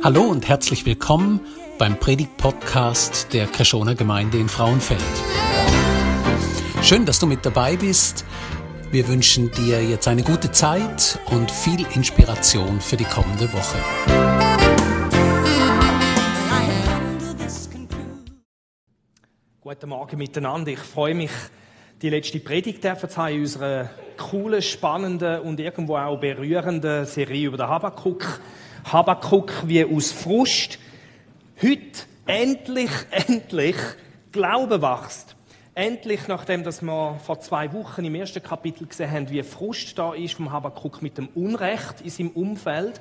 Hallo und herzlich willkommen beim Predigt-Podcast der Kreschoner Gemeinde in Frauenfeld. Schön, dass du mit dabei bist. Wir wünschen dir jetzt eine gute Zeit und viel Inspiration für die kommende Woche. Guten Morgen miteinander. Ich freue mich, die letzte Predigt zu haben in unserer coolen, spannenden und irgendwo auch berührenden Serie über den Habakkuk. Habakkuk wie aus Frust. Heute endlich, endlich Glaube wächst. Endlich, nachdem dass wir vor zwei Wochen im ersten Kapitel gesehen haben, wie Frust da ist vom Habakkuk mit dem Unrecht in seinem Umfeld.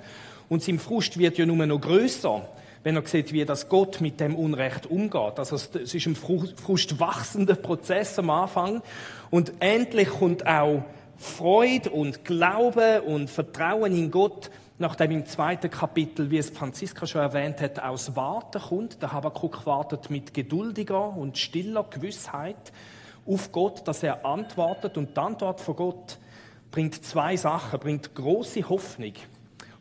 Und sein Frust wird ja nur noch größer, wenn er sieht, wie das Gott mit dem Unrecht umgeht. Also es ist ein Frust wachsender Prozess am Anfang. Und endlich kommt auch Freude und Glaube und Vertrauen in Gott nachdem im zweiten Kapitel, wie es Franziska schon erwähnt hat, aus Warten kommt. Der Habakkuk wartet mit geduldiger und stiller Gewissheit auf Gott, dass er antwortet. Und die Antwort von Gott bringt zwei Sachen, bringt große Hoffnung.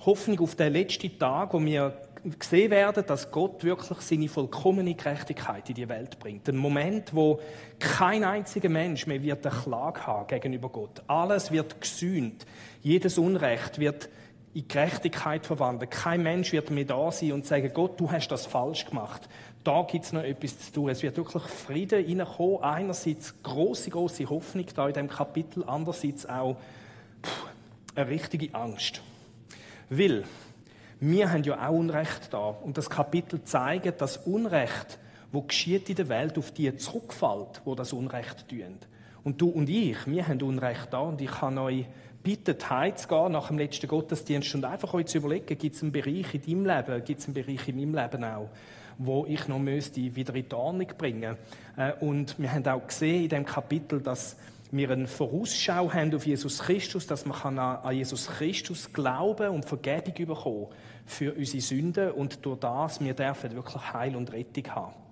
Hoffnung auf den letzten Tag, wo wir gesehen werden, dass Gott wirklich seine vollkommene Gerechtigkeit in die Welt bringt. Ein Moment, wo kein einziger Mensch mehr wird eine Klage haben gegenüber Gott. Alles wird gesühnt. Jedes Unrecht wird in Gerechtigkeit verwandeln. Kein Mensch wird mehr da sein und sagen, Gott, du hast das falsch gemacht. Da gibt es noch etwas zu tun. Es wird wirklich Frieden reinkommen. Einerseits große, große Hoffnung da in dem Kapitel, andererseits auch pff, eine richtige Angst. Weil wir haben ja auch Unrecht da. Und das Kapitel zeigt, dass Unrecht, wo geschieht in der Welt, auf die zurückfällt, wo das Unrecht tun. Und du und ich, wir haben Unrecht da und ich kann euch bittet, heimzugehen nach dem letzten Gottesdienst und einfach euch zu überlegen, gibt es einen Bereich in deinem Leben, gibt es einen Bereich in meinem Leben auch, wo ich noch müsste wieder in die Ordnung bringen. Äh, und wir haben auch gesehen in dem Kapitel, dass wir eine Vorausschau haben auf Jesus Christus, dass man an Jesus Christus glauben und Vergebung bekommen für unsere Sünden und durch das wir dürfen wirklich Heil und Rettung haben.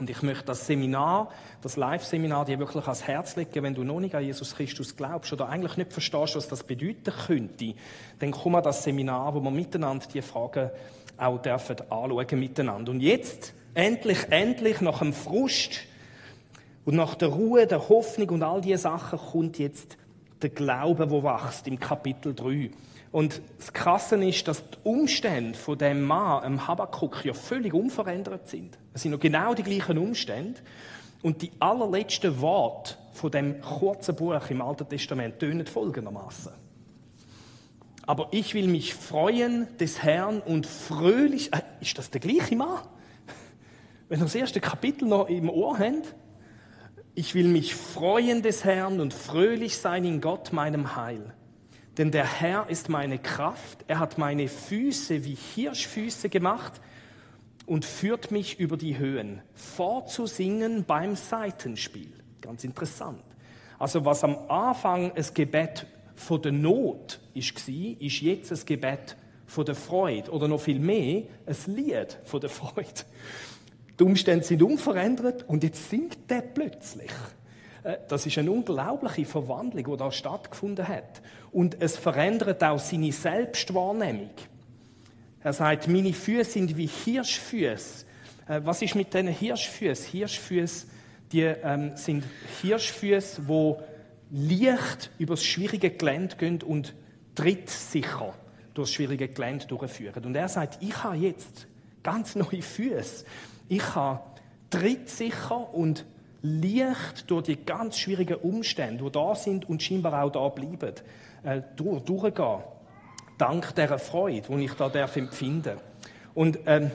Und ich möchte das Seminar, das Live-Seminar, dir wirklich ans Herz legen, wenn du noch nicht an Jesus Christus glaubst oder eigentlich nicht verstehst, was das bedeuten könnte, dann komm an das Seminar, wo wir miteinander die Fragen auch dürfen anschauen miteinander. Und jetzt, endlich, endlich, nach dem Frust und nach der Ruhe, der Hoffnung und all diese Sachen kommt jetzt der Glaube, wo wächst im Kapitel 3. Und das Krasse ist, dass die Umstände von dem Mann, dem Habakkuk, ja völlig unverändert sind. Es sind noch genau die gleichen Umstände. Und die allerletzten Worte von dem kurzen Buch im Alten Testament tönen folgendermaßen. Aber ich will mich freuen des Herrn und fröhlich. Äh, ist das der gleiche Mann? Wenn ihr das erste Kapitel noch im Ohr habt. Ich will mich freuen des Herrn und fröhlich sein in Gott, meinem Heil. Denn der Herr ist meine Kraft, er hat meine Füße wie Hirschfüße gemacht und führt mich über die Höhen, vorzusingen beim Seitenspiel. Ganz interessant. Also was am Anfang ein Gebet von der Not ist, ist jetzt ein Gebet von der Freude oder noch viel mehr ein Lied von der Freude. Die Umstände sind unverändert und jetzt singt der plötzlich. Äh, das ist eine unglaubliche Verwandlung, die da stattgefunden hat. Und es verändert auch seine Selbstwahrnehmung. Er sagt, meine Füße sind wie Hirschfüße. Äh, was ist mit diesen Hirschfüßen? Hirschfüße, die ähm, sind Hirschfüße, wo leicht über das schwierige Gelände gehen und trittsicher durch das schwierige Gelände durchführen. Und er sagt, ich habe jetzt ganz neue Füße. Ich habe trittsicher und leicht durch die ganz schwierigen Umstände, die da sind und scheinbar auch da bleiben, äh, durch, durchgehen. Dank dieser Freude, die ich da darf empfinden Und ähm,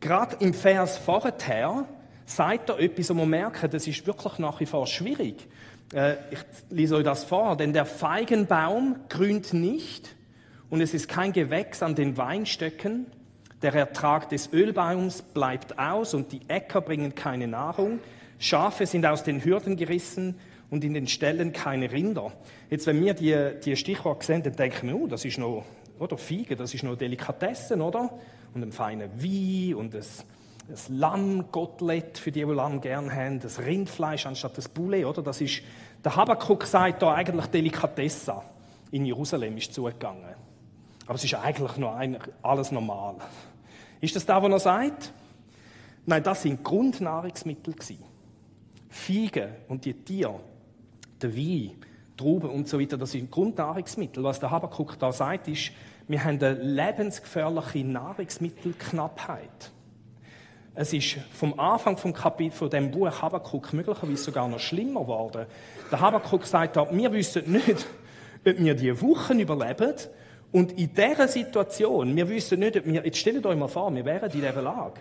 gerade im Vers vorher sagt er etwas, wo man merkt, das ist wirklich nach wie vor schwierig. Äh, ich lese euch das vor. Denn der Feigenbaum grünt nicht und es ist kein Gewächs an den Weinstöcken. Der Ertrag des Ölbaums bleibt aus und die Äcker bringen keine Nahrung. Schafe sind aus den Hürden gerissen und in den Ställen keine Rinder. Jetzt, wenn wir die, die Stichworte sehen, dann denken wir, oh, das ist noch, oder Fiege, das ist noch Delikatessen, oder? Und ein feiner Wein und das, das Lammgottlet, für die, die Lamm gern haben, das Rindfleisch anstatt das Poulet, oder? Das ist, der Habakkuk sagt da eigentlich Delikatessa in Jerusalem ist zugegangen. Aber es ist eigentlich noch ein, alles normal. Ist das da, was er sagt? Nein, das sind Grundnahrungsmittel gewesen. Feigen und die Tiere, der Wein, Trauben und so weiter, das sind Grundnahrungsmittel. Was der Habakkuk da sagt, ist, wir haben eine lebensgefährliche Nahrungsmittelknappheit. Es ist vom Anfang vom Kapitel von dem Buch Habakkuk möglicherweise sogar noch schlimmer geworden. Der Habakkuk sagt da, wir wissen nicht, ob wir die Wochen überleben. Und in dieser Situation, wir wissen nicht, ob wir, jetzt stellt euch mal vor, wir wären in dieser Lage.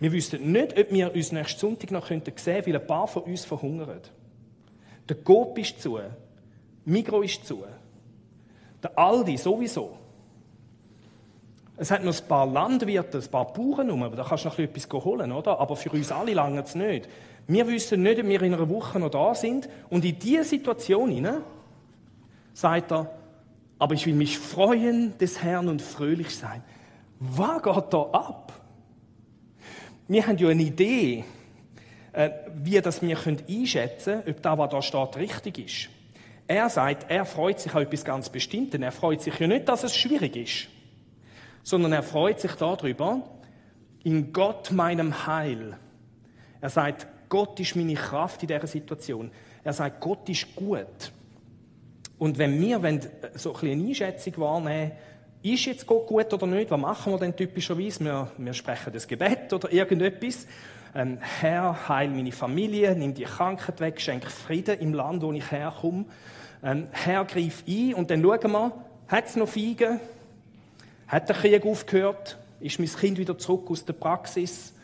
Wir wüssten nicht, ob wir uns nächsten Sonntag noch sehen könnten, weil ein paar von uns verhungern. Der Coop ist zu, Migro ist zu, der Aldi sowieso. Es hat noch ein paar Landwirte, ein paar Bauern rum, aber da kannst du noch etwas holen, oder? Aber für uns alle lange es nicht. Wir wissen nicht, ob wir in einer Woche noch da sind. Und in diese Situation hinein sagt er, aber ich will mich freuen des Herrn und fröhlich sein. Was geht da ab? Wir haben ja eine Idee, äh, wie das wir einschätzen können, ob das, was da steht, richtig ist. Er sagt, er freut sich an etwas ganz Bestimmtes. Er freut sich ja nicht, dass es schwierig ist, sondern er freut sich darüber, in Gott meinem Heil. Er sagt, Gott ist meine Kraft in dieser Situation. Er sagt, Gott ist gut. Und wenn wir so ein eine Einschätzung wahrnehmen, ist jetzt Gott gut oder nicht, was machen wir denn typischerweise? Wir, wir sprechen das Gebet oder irgendetwas. Ähm, Herr, heil meine Familie, nimm die Krankheit weg, schenk Frieden im Land, wo ich herkomme. Ähm, Herr, greif ein und dann schauen wir, hat es noch Feigen? Hat der Krieg aufgehört? Ist mein Kind wieder zurück aus der Praxis?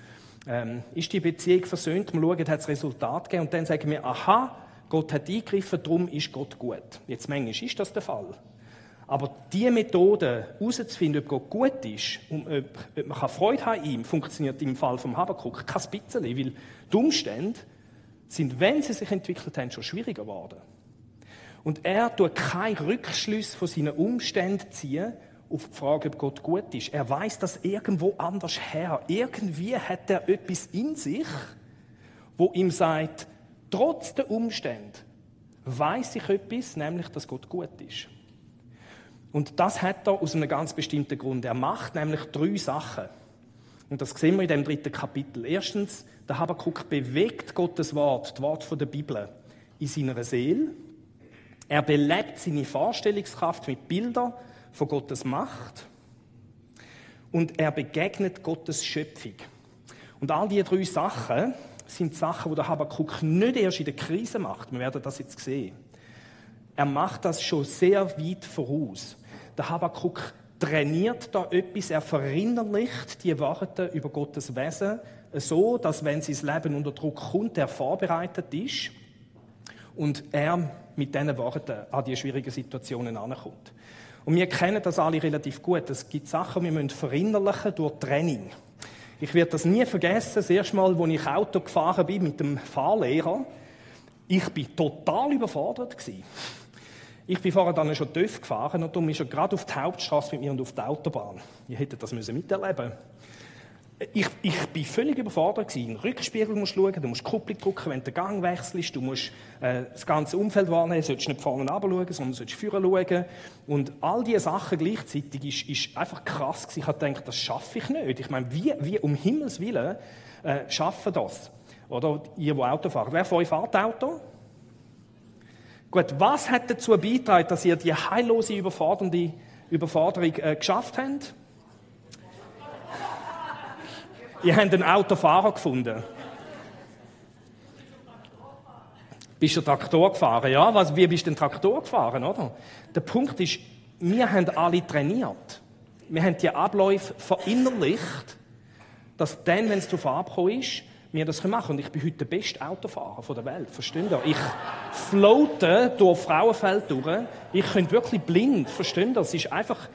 Ähm, ist die Beziehung versöhnt? Wir schauen, hat es Resultat gegeben? Und dann sagen wir, aha, Gott hat eingegriffen, darum ist Gott gut. Jetzt manchmal ist das der Fall. Aber diese Methode, herauszufinden, ob Gott gut ist und ob, ob man Freude haben ihm, funktioniert im Fall vom Habakkuk kein bisschen, weil die Umstände sind, wenn sie sich entwickelt haben, schon schwieriger geworden. Und er tut keinen Rückschluss von seinen Umständen ziehen auf die Frage, ob Gott gut ist. Er weiß das irgendwo anders her. Irgendwie hat er etwas in sich, wo ihm sagt, trotz der Umstände weiß ich etwas, nämlich, dass Gott gut ist. Und das hat er aus einem ganz bestimmten Grund. Er macht nämlich drei Sachen. Und das sehen wir in dem dritten Kapitel. Erstens, der Habakkuk bewegt Gottes Wort, das Wort der Bibel, in seiner Seele. Er belebt seine Vorstellungskraft mit Bildern von Gottes Macht. Und er begegnet Gottes Schöpfung. Und all diese drei Sachen sind Sachen, die der Habakkuk nicht erst in der Krise macht. Wir werden das jetzt sehen. Er macht das schon sehr weit voraus. Der Habakkuk trainiert da etwas, er verinnerlicht die Worte über Gottes Wesen so, dass wenn sein Leben unter Druck kommt, er vorbereitet ist und er mit diesen Worten an die schwierigen Situationen ankommt. Und wir kennen das alle relativ gut. Es gibt Sachen, die wir verinnerlichen durch Training. Ich werde das nie vergessen, das erste Mal, als ich Auto gefahren bin mit dem Fahrlehrer. Ich bin total überfordert gewesen. Ich bin vorher dann schon TÜV gefahren und darum ist er gerade auf die Hauptstraße mit mir und auf die Autobahn. Ihr hättet das müssen miterleben ich, ich bin völlig überfordert den Rückspiegel musst du schauen, du musst die Kupplung drücken, wenn du den Gang wechselst, du musst äh, das ganze Umfeld wahrnehmen, du sollst nicht vorne runter schauen, sondern du sollst vorne schauen. Und all diese Sachen gleichzeitig ist, ist einfach krass gewesen. Ich habe gedacht, das schaffe ich nicht. Ich meine, wie, wie um Himmels Willen äh, schaffen das? Oder ihr, die Auto fahren. Wer von euch fährt Auto? Gut, was hat dazu beigetragen, dass ihr die heillose, überfordernde Überforderung äh, geschafft habt? ihr habt einen Autofahrer gefunden. Bist du Traktor gefahren? Ja, was, wie bist du den Traktor gefahren, oder? Der Punkt ist, wir haben alle trainiert. Wir haben die Abläufe verinnerlicht, dass dann, wenn es darauf angekommen ist, wir das machen Und ich bin heute der beste Autofahrer der Welt. Versteht ihr? Ich floate durch Frauenfeld durch. Ich könnte wirklich blind. Versteht ihr? Es ist einfach,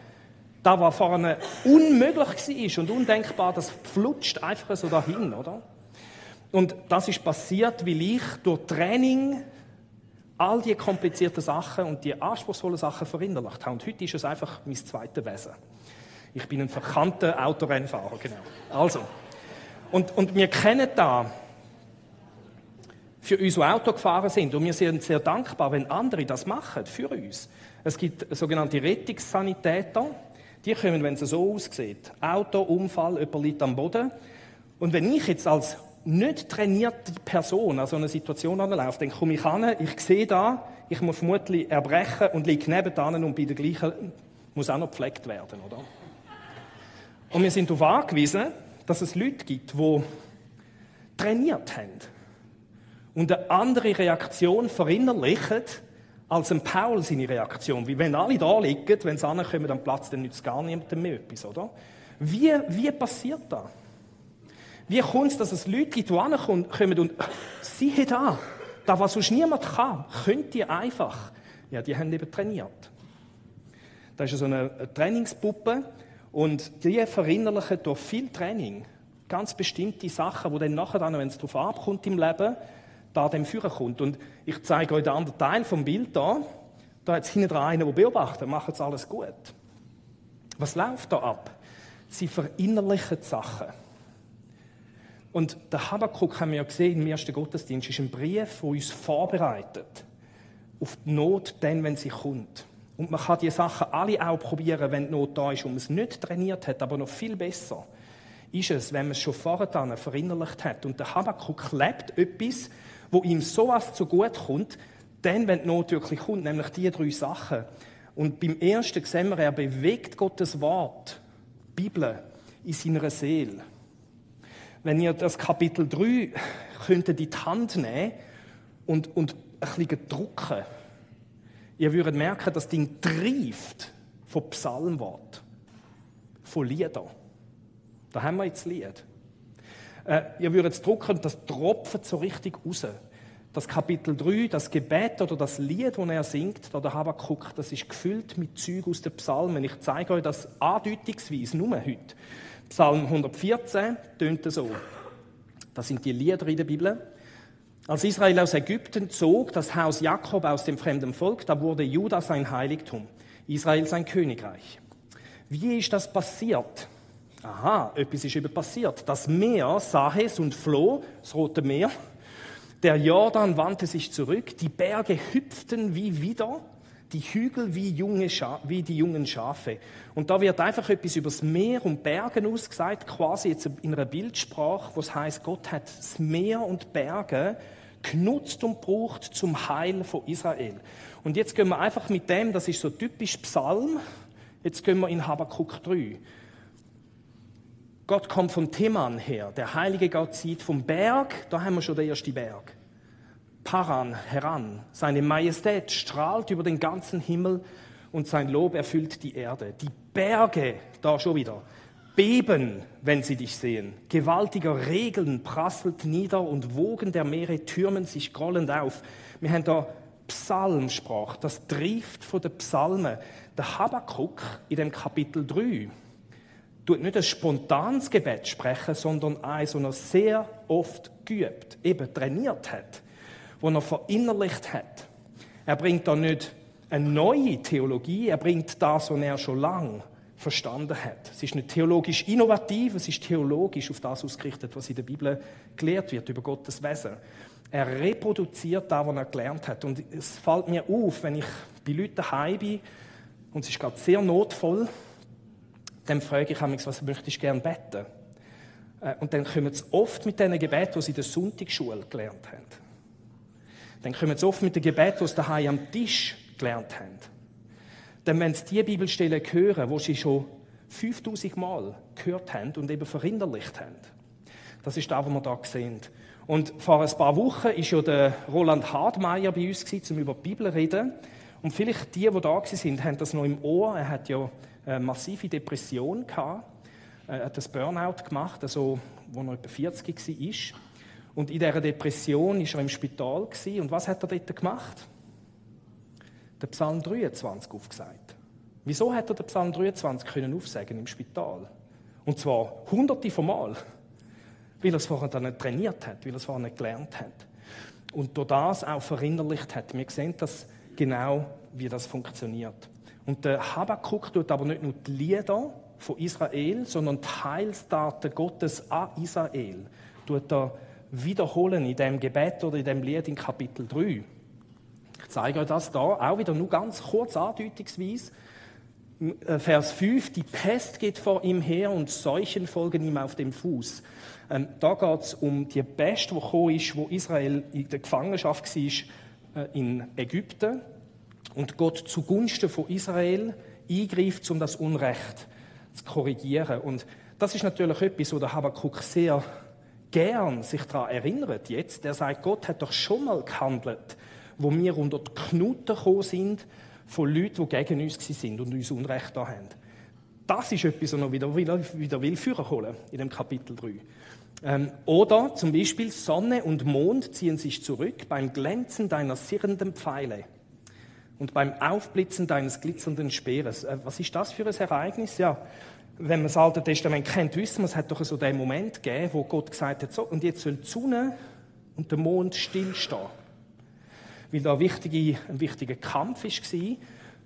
da was vorne unmöglich war und undenkbar, das flutscht einfach so dahin, oder? Und das ist passiert, weil ich durch Training all die komplizierten Sachen und die anspruchsvollen Sachen verinnerlicht habe. Und heute ist es einfach mein zweites Wesen. Ich bin ein verkannter Autorennfahrer, genau. Also, und, und wir kennen da für uns, die Auto gefahren sind. Und wir sind sehr dankbar, wenn andere das machen für uns. Es gibt sogenannte Rettungssanitäter. Die kommen, wenn es so aussieht. Auto, Unfall, jemand liegt am Boden. Und wenn ich jetzt als nicht trainierte Person an so eine Situation anlaufe, dann komme ich an, ich sehe da, ich muss vermutlich erbrechen und liege nebenan und bei der gleichen muss auch noch gepflegt werden, oder? Und wir sind darauf angewiesen, dass es Leute gibt, die trainiert haben und eine andere Reaktion verinnerlichen, als ein Paul seine Reaktion. Wie wenn alle da liegen, wenn sie ankommen am Platz, dann nützt gar niemandem mehr etwas, oder? Wie, wie passiert das? Wie kommt es, dass es Leute gibt, die ankommen und siehe da, da was sonst niemand kann, könnt ihr einfach. Ja, die haben eben trainiert. Da ist so eine Trainingspuppe und die verinnerlichen durch viel Training ganz bestimmte Sachen, die dann nachher, wenn es darauf abkommt im Leben, da dem Führer kommt. Und ich zeige euch den anderen Teil vom Bild da. Da hat es hinten dran einen, der beobachtet, macht jetzt alles gut. Was läuft da ab? Sie verinnerlichen die Sachen. Und der Habakkuk haben wir ja gesehen im ersten Gottesdienst, ist ein Brief, der uns vorbereitet auf die Not, dann, wenn sie kommt. Und man kann die Sachen alle auch probieren, wenn die Not da ist und man es nicht trainiert hat, aber noch viel besser ist es, wenn man es schon vorher verinnerlicht hat. Und der Habakkuk lebt etwas, wo ihm sowas zu gut kommt, dann, wenn die Not wirklich kommt, nämlich die drei Sachen. Und beim ersten sehen wir, er bewegt Gottes Wort, die Bibel, in seiner Seele. Wenn ihr das Kapitel 3 könntet in die Hand nehmen und, und ein bisschen drucken, ihr würdet merken, das Ding trieft von Psalmwort, von Liedern. Da haben wir jetzt Lied. Äh, ihr würdet es drucken das tropft so richtig raus. Das Kapitel 3, das Gebet oder das Lied, das er singt, da der Habakkuk, das ist gefüllt mit Züg aus den Psalmen. Ich zeige euch das andeutungsweise nur heute. Psalm 114 tönt so. Das sind die Lieder in der Bibel. Als Israel aus Ägypten zog, das Haus Jakob aus dem fremden Volk, da wurde Juda sein Heiligtum, Israel sein Königreich. Wie ist das passiert? Aha, etwas ist eben passiert. Das Meer sah es und floh, das Rote Meer. Der Jordan wandte sich zurück, die Berge hüpften wie wieder, die Hügel wie, junge wie die jungen Schafe. Und da wird einfach etwas über das Meer und Bergen ausgesagt, quasi jetzt in einer Bildsprache, wo es heißt, Gott hat das Meer und Berge genutzt und braucht zum Heil von Israel. Und jetzt gehen wir einfach mit dem, das ist so typisch Psalm, jetzt gehen wir in Habakkuk 3. Gott kommt vom Theman her. Der Heilige Gott zieht vom Berg, da haben wir schon den ersten Berg. Paran heran. Seine Majestät strahlt über den ganzen Himmel und sein Lob erfüllt die Erde. Die Berge, da schon wieder, beben, wenn sie dich sehen. Gewaltiger Regen prasselt nieder und Wogen der Meere türmen sich grollend auf. Wir haben da Psalmsprach, das trieft von den Psalmen. Der Habakkuk in dem Kapitel 3 tut nicht ein spontanes Gebet sprechen, sondern eins, das er sehr oft geübt, eben trainiert hat, wo er verinnerlicht hat. Er bringt da nicht eine neue Theologie, er bringt das, was er schon lange verstanden hat. Es ist nicht theologisch innovativ, es ist theologisch auf das ausgerichtet, was in der Bibel gelehrt wird über Gottes Wesen. Er reproduziert das, was er gelernt hat. Und es fällt mir auf, wenn ich bei Leuten daheim bin, und es ist gerade sehr notvoll, dann frage ich mich, was möchtest du gerne beten? Äh, und dann kommen sie oft mit diesen Gebeten, die sie in der Sonntagsschule gelernt haben. Dann kommen sie oft mit den Gebeten, die sie daheim am Tisch gelernt haben. Dann, wenn sie die Bibelstellen hören, die sie schon 5000 Mal gehört haben und eben verinnerlicht haben. Das ist das, was wir hier sehen. Und vor ein paar Wochen war ja der Roland Hardmeier bei uns, um über die Bibel zu reden. Und vielleicht die, die da waren, haben das noch im Ohr. Er hat ja eine massive Depression gehabt. Er hat das Burnout gemacht, also, wo er etwa 40 war. Und in dieser Depression war er im Spital. Und was hat er dort gemacht? Der Psalm 23 aufgesagt. Wieso hat er den Psalm 23 können aufsagen im Spital? Und zwar hunderte von Mal. Weil er es vorher dann nicht trainiert hat, weil er es vorher nicht gelernt hat. Und durch das auch verinnerlicht hat. Wir sehen das genau, wie das funktioniert. Und der Habakkuk tut aber nicht nur die Lieder von Israel, sondern die Heilsdaten Gottes an Israel tut er wiederholen in dem Gebet oder in dem Lied in Kapitel 3. Ich zeige euch das da auch wieder nur ganz kurz andeutungsweise. Äh, Vers 5, die Pest geht vor ihm her und Seuchen folgen ihm auf dem Fuß. Ähm, da geht es um die Pest, die gekommen ist, wo Israel in der Gefangenschaft war äh, in Ägypten und Gott zugunsten von Israel eingreift, um das Unrecht zu korrigieren. Und das ist natürlich etwas, wo der Habakkuk sehr gern sich daran erinnert jetzt. Der sagt, Gott hat doch schon mal gehandelt, wo wir unter die Knuten gekommen sind von Leuten, die gegen uns sind und uns Unrecht da haben. Das ist etwas, was er wieder, wieder, wieder will holen in dem Kapitel 3. Ähm, oder zum Beispiel Sonne und Mond ziehen sich zurück beim Glänzen deiner sirrenden Pfeile und beim Aufblitzen deines glitzernden Speeres. Äh, was ist das für ein Ereignis? Ja, wenn man das Alte Testament kennt, wissen wir, es hat doch so den Moment gegeben, wo Gott gesagt hat, so, und jetzt soll die Sonne und der Mond stillstehen weil da wichtige, ein wichtiger Kampf war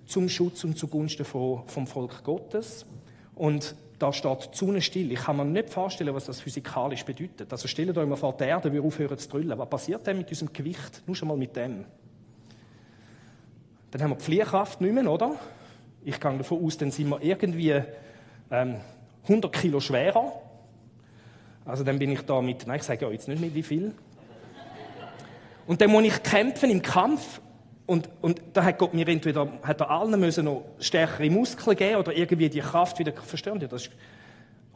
zum Schutz und zugunsten vom Volk Gottes. Und da steht die Sonne still. Ich kann mir nicht vorstellen, was das physikalisch bedeutet. Also stellt euch mal vor, die Erde würde aufhören zu drüllen. Was passiert denn mit unserem Gewicht? Nur schon mal mit dem. Dann haben wir die Fliehkraft nicht mehr, oder? Ich gehe davon aus, dann sind wir irgendwie ähm, 100 Kilo schwerer. Also dann bin ich da mit, nein, ich sage ja jetzt nicht mit wie viel, und dann muss ich kämpfen im Kampf. Und, und da hat Gott mir entweder, hat er allen müssen noch stärkere Muskeln geben oder irgendwie die Kraft wieder verstören. Das ist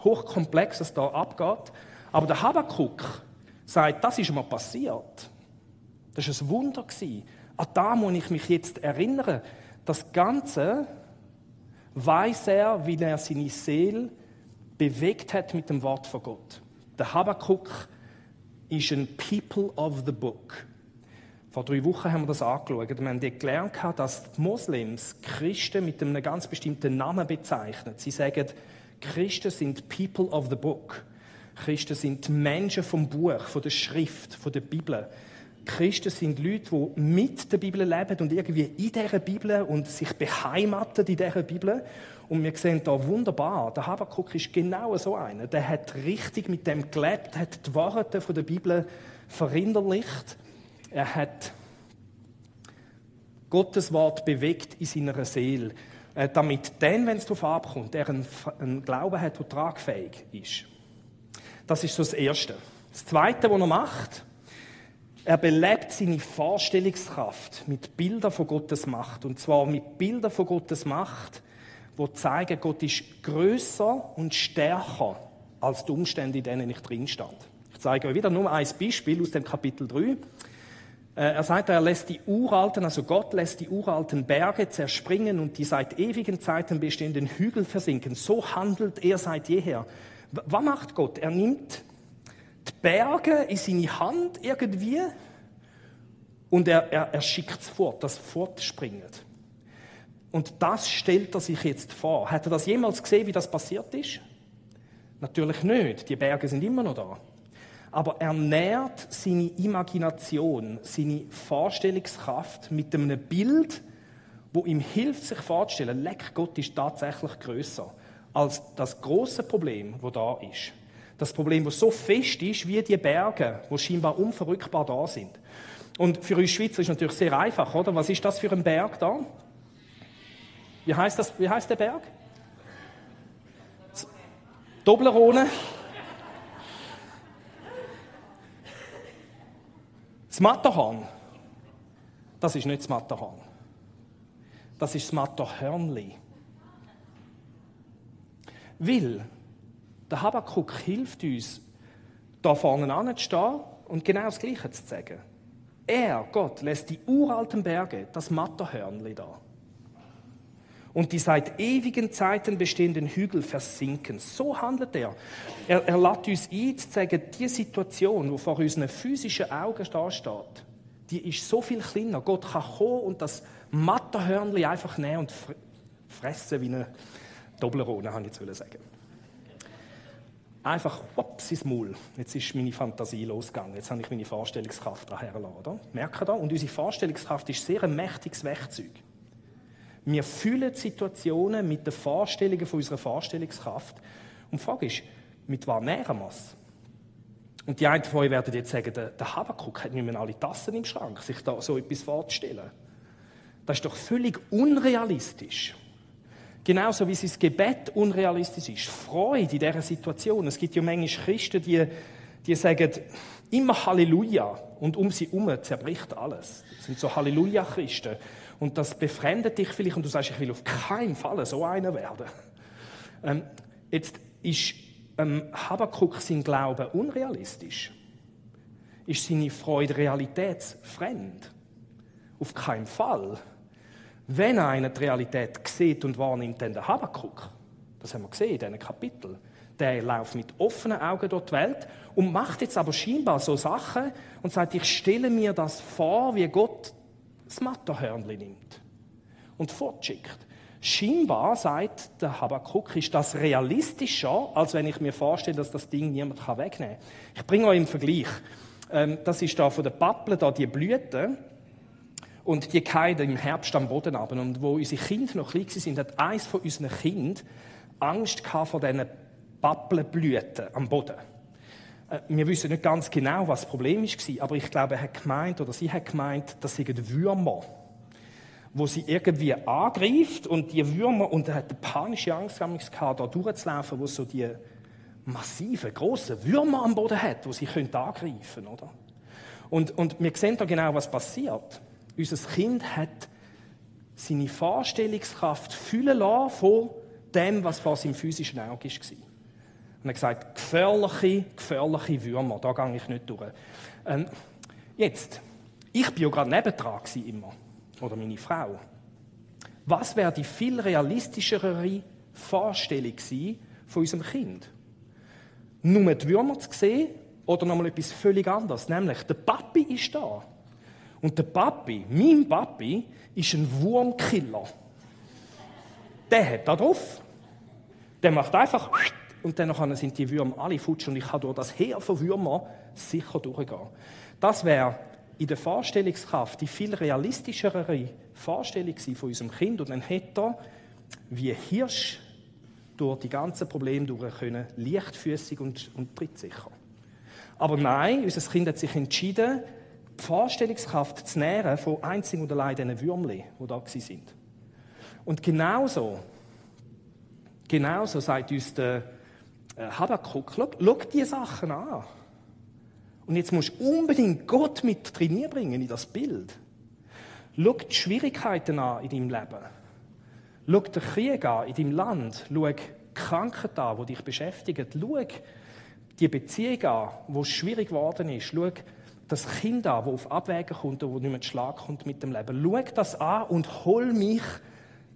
hochkomplex, was da abgeht. Aber der Habakkuk sagt, das ist mir passiert. Das war ein Wunder. An da muss ich mich jetzt erinnern. Das Ganze weiß er, wie er seine Seele bewegt hat mit dem Wort von Gott. Der Habakkuk ist ein People of the Book. Vor drei Wochen haben wir das angeschaut. Wir haben gelernt, dass die Moslems Christen mit einem ganz bestimmten Namen bezeichnen. Sie sagen, Christen sind People of the Book. Christen sind Menschen vom Buch, von der Schrift, von der Bibel. Christen sind Leute, die mit der Bibel leben und irgendwie in dieser Bibel und sich beheimaten in dieser Bibel. Und wir sehen da wunderbar, der Habakkuk ist genau so einer. Der hat richtig mit dem gelebt, hat die Worte von der Bibel verinnerlicht er hat Gottes Wort bewegt in seiner Seele, äh, damit dann, wenn es darauf abkommt, er einen, Glauben hat, der tragfähig ist. Das ist so das Erste. Das Zweite, was er macht, er belebt seine Vorstellungskraft mit Bildern von Gottes Macht. Und zwar mit Bildern von Gottes Macht, wo zeigen, Gott ist größer und stärker als die Umstände, in denen ich drin stand. Ich zeige euch wieder nur ein Beispiel aus dem Kapitel 3. Äh, er sagt, er lässt die uralten, also Gott lässt die uralten Berge zerspringen und die seit ewigen Zeiten bestehenden Hügel versinken. So handelt er seit jeher. Was macht Gott? Er nimmt die Berge in seine Hand irgendwie und er, er, er schickt es fort, das fortspringt. Und das stellt er sich jetzt vor. Hat er das jemals gesehen, wie das passiert ist? Natürlich nicht. Die Berge sind immer noch da aber er nährt seine Imagination, seine Vorstellungskraft mit einem Bild, wo ihm hilft, sich vorzustellen, leck, Gott ist tatsächlich größer als das große Problem, wo da ist. Das Problem, das so fest ist wie die Berge, wo scheinbar unverrückbar da sind. Und für uns Schweizer ist es natürlich sehr einfach, oder? Was ist das für ein Berg da? Wie heißt das? Wie heißt der Berg? Doblerone. Das Matterhorn, das ist nicht das Matterhorn. Das ist das Matterhörnli. Weil der Habakkuk hilft uns, da vorne anzustehen und genau das Gleiche zu sagen. Er, Gott, lässt die uralten Berge, das Matterhörnli da und die seit ewigen Zeiten bestehenden Hügel versinken. So handelt er. Er, er lädt uns ein, zu sagen, die Situation, die vor unseren physischen Augen steht, die ist so viel kleiner. Gott kann kommen und das Matterhörnli einfach nehmen und fressen wie eine Doppelrone, habe ich jetzt sagen. Einfach, whoops, ins Maul. Jetzt ist meine Fantasie losgegangen. Jetzt habe ich meine Vorstellungskraft daher hergelassen. Merken da? Und unsere Vorstellungskraft ist sehr ein mächtiges Werkzeug. Wir fühlen Situationen mit den Vorstellungen von unserer Vorstellungskraft. Und die Frage ist, mit was nähren wir es? Und die einen von euch werden jetzt sagen, der, der Habakuk hat nicht mehr alle Tassen im Schrank, sich da so etwas vorzustellen. Das ist doch völlig unrealistisch. Genauso wie sein Gebet unrealistisch ist. Freude in dieser Situation. Es gibt ja manchmal Christen, die, die sagen immer Halleluja und um sie herum zerbricht alles. Das sind so Halleluja-Christen. Und das befremdet dich vielleicht und du sagst, ich will auf keinen Fall so einer werden. Ähm, jetzt ist ähm, Habakkuk sein Glaube unrealistisch. Ist seine Freude realitätsfremd? Auf keinen Fall. Wenn einer die Realität sieht und wahrnimmt, dann der Habakkuk. Das haben wir gesehen in diesem Kapitel. Der läuft mit offenen Augen durch die Welt und macht jetzt aber scheinbar so Sachen und sagt, ich stelle mir das vor, wie Gott das Matterhörnchen nimmt und fortschickt. Scheinbar, sagt der Habakkuk, ist das realistischer, als wenn ich mir vorstelle, dass das Ding niemand wegnehmen kann. Ich bringe euch einen Vergleich. Ähm, das ist da von der Papple, da die Blüten. Und die fallen im Herbst am Boden ab. Und wo unsere Kinder noch klein waren, hat eines von unseren Kindern Angst vor diesen Pappelblüten am Boden. Äh, wir wissen nicht ganz genau, was das Problem war, aber ich glaube, er hat gemeint, oder sie hat gemeint, das sind Würmer, wo sie irgendwie angreift und die Würmer, und er hat eine panische Angst gehabt, da durchzulaufen, wo so die massiven, grossen Würmer am Boden hat, wo sie angreifen können, oder? Und, und wir sehen da genau, was passiert. Unser Kind hat seine Vorstellungskraft füllen lassen von dem, was vor seinem physischen Auge war. Und er gesagt, gefährliche, gefährliche Würmer, da gehe ich nicht durch. Ähm, jetzt, ich war ja gerade nebendran immer, oder meine Frau. Was wäre die viel realistischere Vorstellung gewesen von unserem Kind? Nur die Würmer zu sehen oder nochmal etwas völlig anderes, nämlich der Papi ist da. Und der Papi, mein Papi, ist ein Wurmkiller. Der hat da drauf. Der macht einfach und dann sind die Würmer alle futsch und ich kann durch das Heer von Würmern sicher durchgehen. Das wäre in der Vorstellungskraft die viel realistischere Vorstellung von unserem Kind und dann hätte er wie Hirsch durch die ganzen Probleme durch können, leichtfüßig und, und trittsicher. Aber nein, unser Kind hat sich entschieden, die Vorstellungskraft zu nähren von einzig und allein diesen Würmli, die da sind. Und genauso, genauso sagt uns der Habakkuk, schau, schau diese Sachen an. Und jetzt musst du unbedingt Gott mit trainieren in das Bild. Schau die Schwierigkeiten an in deinem Leben. Schau den Krieg an in deinem Land. Schau die Krankheit an, die dich beschäftigen. Schau die Beziehung an, die schwierig geworden ist. Schau das Kind an, das auf Abwägen kommt und nicht mehr Schlag kommt mit dem Leben. Schau das an und hol mich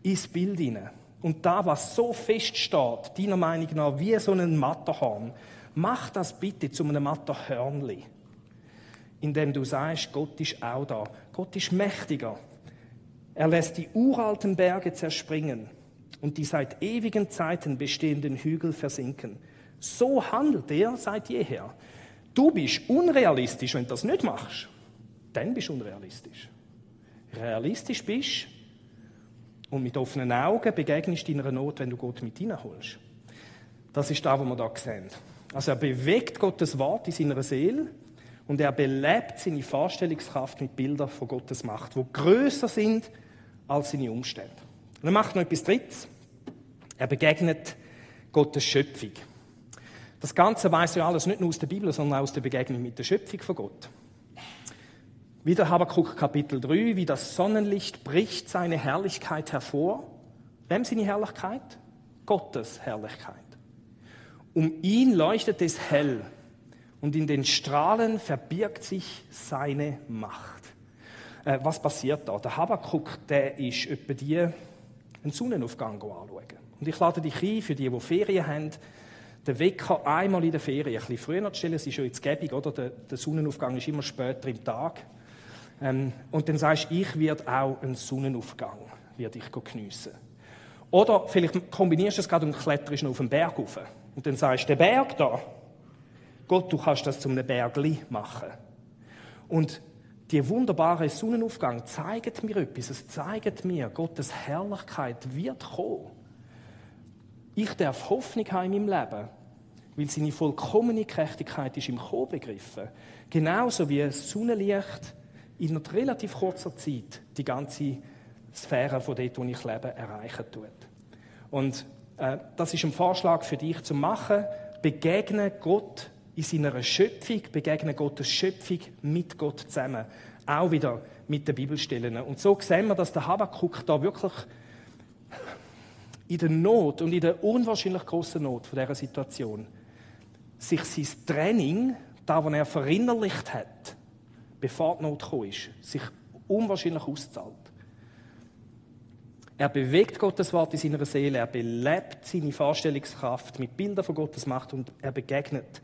ins Bild hinein. Und da, was so fest steht, deiner Meinung nach, wie so ein Matterhorn, mach das bitte zu einem Matterhörnli. Indem du sagst, Gott ist auch da. Gott ist mächtiger. Er lässt die uralten Berge zerspringen und die seit ewigen Zeiten bestehenden Hügel versinken. So handelt er seit jeher. Du bist unrealistisch, wenn du das nicht machst. Dann bist du unrealistisch. Realistisch bist, und mit offenen Augen begegnest deiner Not, wenn du Gott mit hineinholst. Das ist das, was wir hier sehen. Also er bewegt Gottes Wort in seiner Seele und er belebt seine Vorstellungskraft mit Bildern von Gottes Macht, die größer sind als seine Umstände. Und er macht noch etwas Drittes. Er begegnet Gottes Schöpfung. Das Ganze weiß ja alles nicht nur aus der Bibel, sondern auch aus der Begegnung mit der Schöpfung von Gott. Wieder Habakkuk Kapitel 3, wie das Sonnenlicht bricht seine Herrlichkeit hervor. Wem seine Herrlichkeit? Gottes Herrlichkeit. Um ihn leuchtet es hell und in den Strahlen verbirgt sich seine Macht. Äh, was passiert da? Der Habakkuk, der ist etwa die, einen Sonnenaufgang anschauen. Und ich lade dich ein, für die, die Ferien haben, den Wecker einmal in der Ferien, ein bisschen früher zu stellen, es ist schon jetzt gäbig, oder? Der, der Sonnenaufgang ist immer später im Tag. Ähm, und dann sagst du, ich werde auch einen Sonnenaufgang werde ich geniessen. Oder vielleicht kombinierst du es gerade und kletterst auf den Berg rauf. Und dann sagst du, der Berg da, Gott, du kannst das zu einem Bergli machen. Und die wunderbare Sonnenaufgang zeigt mir etwas. Es zeigt mir, Gottes Herrlichkeit wird kommen. Ich darf Hoffnung haben in meinem Leben, weil seine vollkommene Gerechtigkeit ist im Kommen begriffen. Genauso wie das Sonnenlicht in relativ kurzer Zeit die ganze Sphäre von dort, wo ich lebe, erreichen tut. Und äh, das ist ein Vorschlag für dich zu machen. Begegne Gott in seiner Schöpfung, begegne Gottes Schöpfung mit Gott zusammen. Auch wieder mit den Bibelstellen. Und so sehen wir, dass der Habakkuk da wirklich in der Not und in der unwahrscheinlich großen Not von dieser Situation sich sein Training, da was er verinnerlicht hat, bevor die Not gekommen ist, sich unwahrscheinlich auszahlt. Er bewegt Gottes Wort in seiner Seele, er belebt seine Vorstellungskraft mit Bildern von Gottes Macht und er begegnet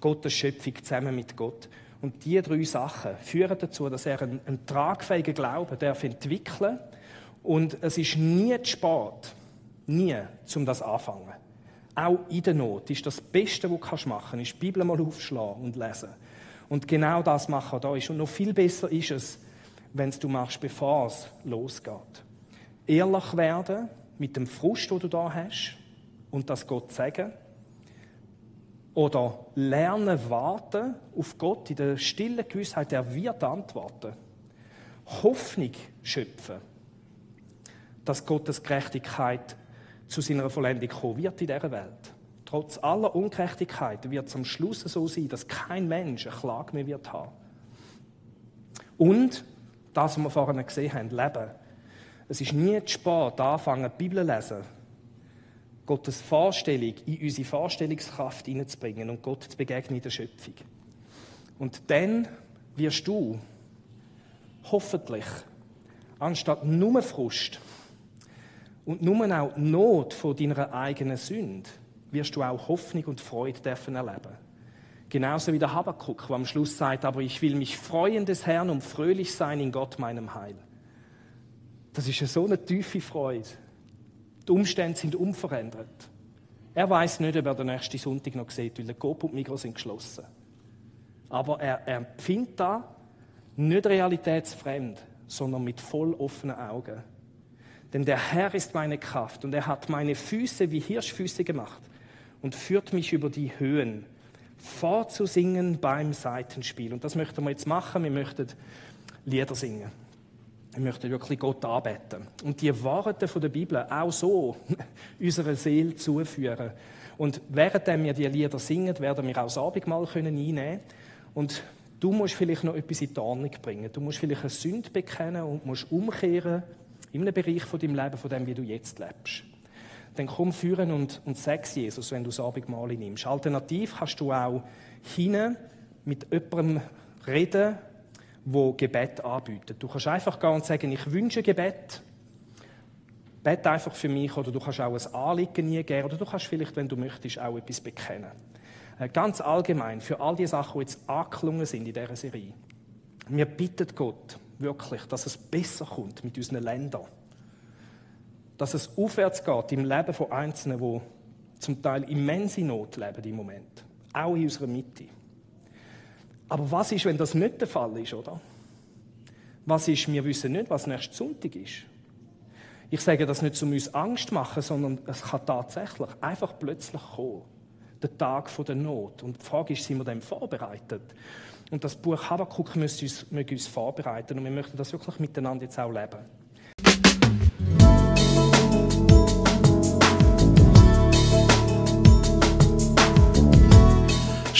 Gottes Schöpfung zusammen mit Gott. Und diese drei Sachen führen dazu, dass er einen, einen tragfähigen Glauben darf entwickeln und es ist nie zu spät, nie, um das anfangen. Auch in der Not ist das Beste, was du machen kannst, ist die Bibel mal aufschlagen und lesen. Und genau das machen da ist. Und noch viel besser ist es, wenn es du machst, bevor es losgeht. Ehrlich werden mit dem Frust, den du da hast, und das Gott sagen. Oder lernen warten auf Gott in der stillen Gewissheit, er wird antworten. Hoffnung schöpfen, dass Gottes Gerechtigkeit zu seiner Vollendung kommen wird in dieser Welt. Trotz aller Ungerechtigkeit wird es am Schluss so sein, dass kein Mensch eine Klage mehr wird haben. Und das, was wir vorhin gesehen haben, Leben. Es ist nie zu spät, anfangen, die Bibel zu lesen, Gottes Vorstellung in unsere Vorstellungskraft hineinzubringen und Gott zu begegnen in der Schöpfung. Und dann wirst du hoffentlich, anstatt nur Frust und nur auch Not von deiner eigenen Sünde, wirst du auch Hoffnung und Freude dürfen erleben. Genauso wie der Habakkuk, der am Schluss sagt, aber ich will mich freuen des Herrn und fröhlich sein in Gott, meinem Heil. Das ist so eine tiefe Freude. Die Umstände sind unverändert. Er weiß nicht, ob er den nächsten Sonntag noch sieht, weil der Coop und Migros sind geschlossen. Aber er, er empfindet da nicht realitätsfremd, sondern mit voll offenen Augen. Denn der Herr ist meine Kraft und er hat meine Füße wie Hirschfüße gemacht und führt mich über die Höhen, vorzusingen beim Seitenspiel. Und das möchten wir jetzt machen. Wir möchten Lieder singen. Wir möchten wirklich Gott anbeten. Und die Worte von der Bibel auch so unserer Seele zuführen. Und während wir die Lieder singen, werden wir auch das Abendmahl einnehmen können. Und du musst vielleicht noch etwas in die Ordnung bringen. Du musst vielleicht eine Sünde bekennen und musst umkehren in einem Bereich von deinem Leben, von dem, wie du jetzt lebst. Dann komm führen und, und sag Jesus, wenn du das Abendmahl nimmst. Alternativ kannst du auch hinein mit jemandem reden, wo Gebet anbietet. Du kannst einfach gehen und sagen, ich wünsche Gebet. Bett einfach für mich oder du kannst auch ein Anliegen nie geben oder du kannst vielleicht, wenn du möchtest, auch etwas bekennen. Äh, ganz allgemein, für all die Sachen, die jetzt angeklungen sind in dieser Serie. Wir bitten Gott wirklich, dass es besser kommt mit unseren Ländern. Dass es aufwärts geht im Leben von Einzelnen, die zum Teil immense Not leben im Moment. Auch in unserer Mitte. Aber was ist, wenn das nicht der Fall ist, oder? Was ist, wir wissen nicht, was nächsten Sonntag ist. Ich sage das nicht, um uns Angst zu machen, sondern es kann tatsächlich einfach plötzlich kommen. Der Tag der Not. Und die Frage ist, sind wir dem vorbereitet? Und das Buch Habakkuk müsste uns, müsste uns vorbereiten. Und wir möchten das wirklich miteinander jetzt auch leben.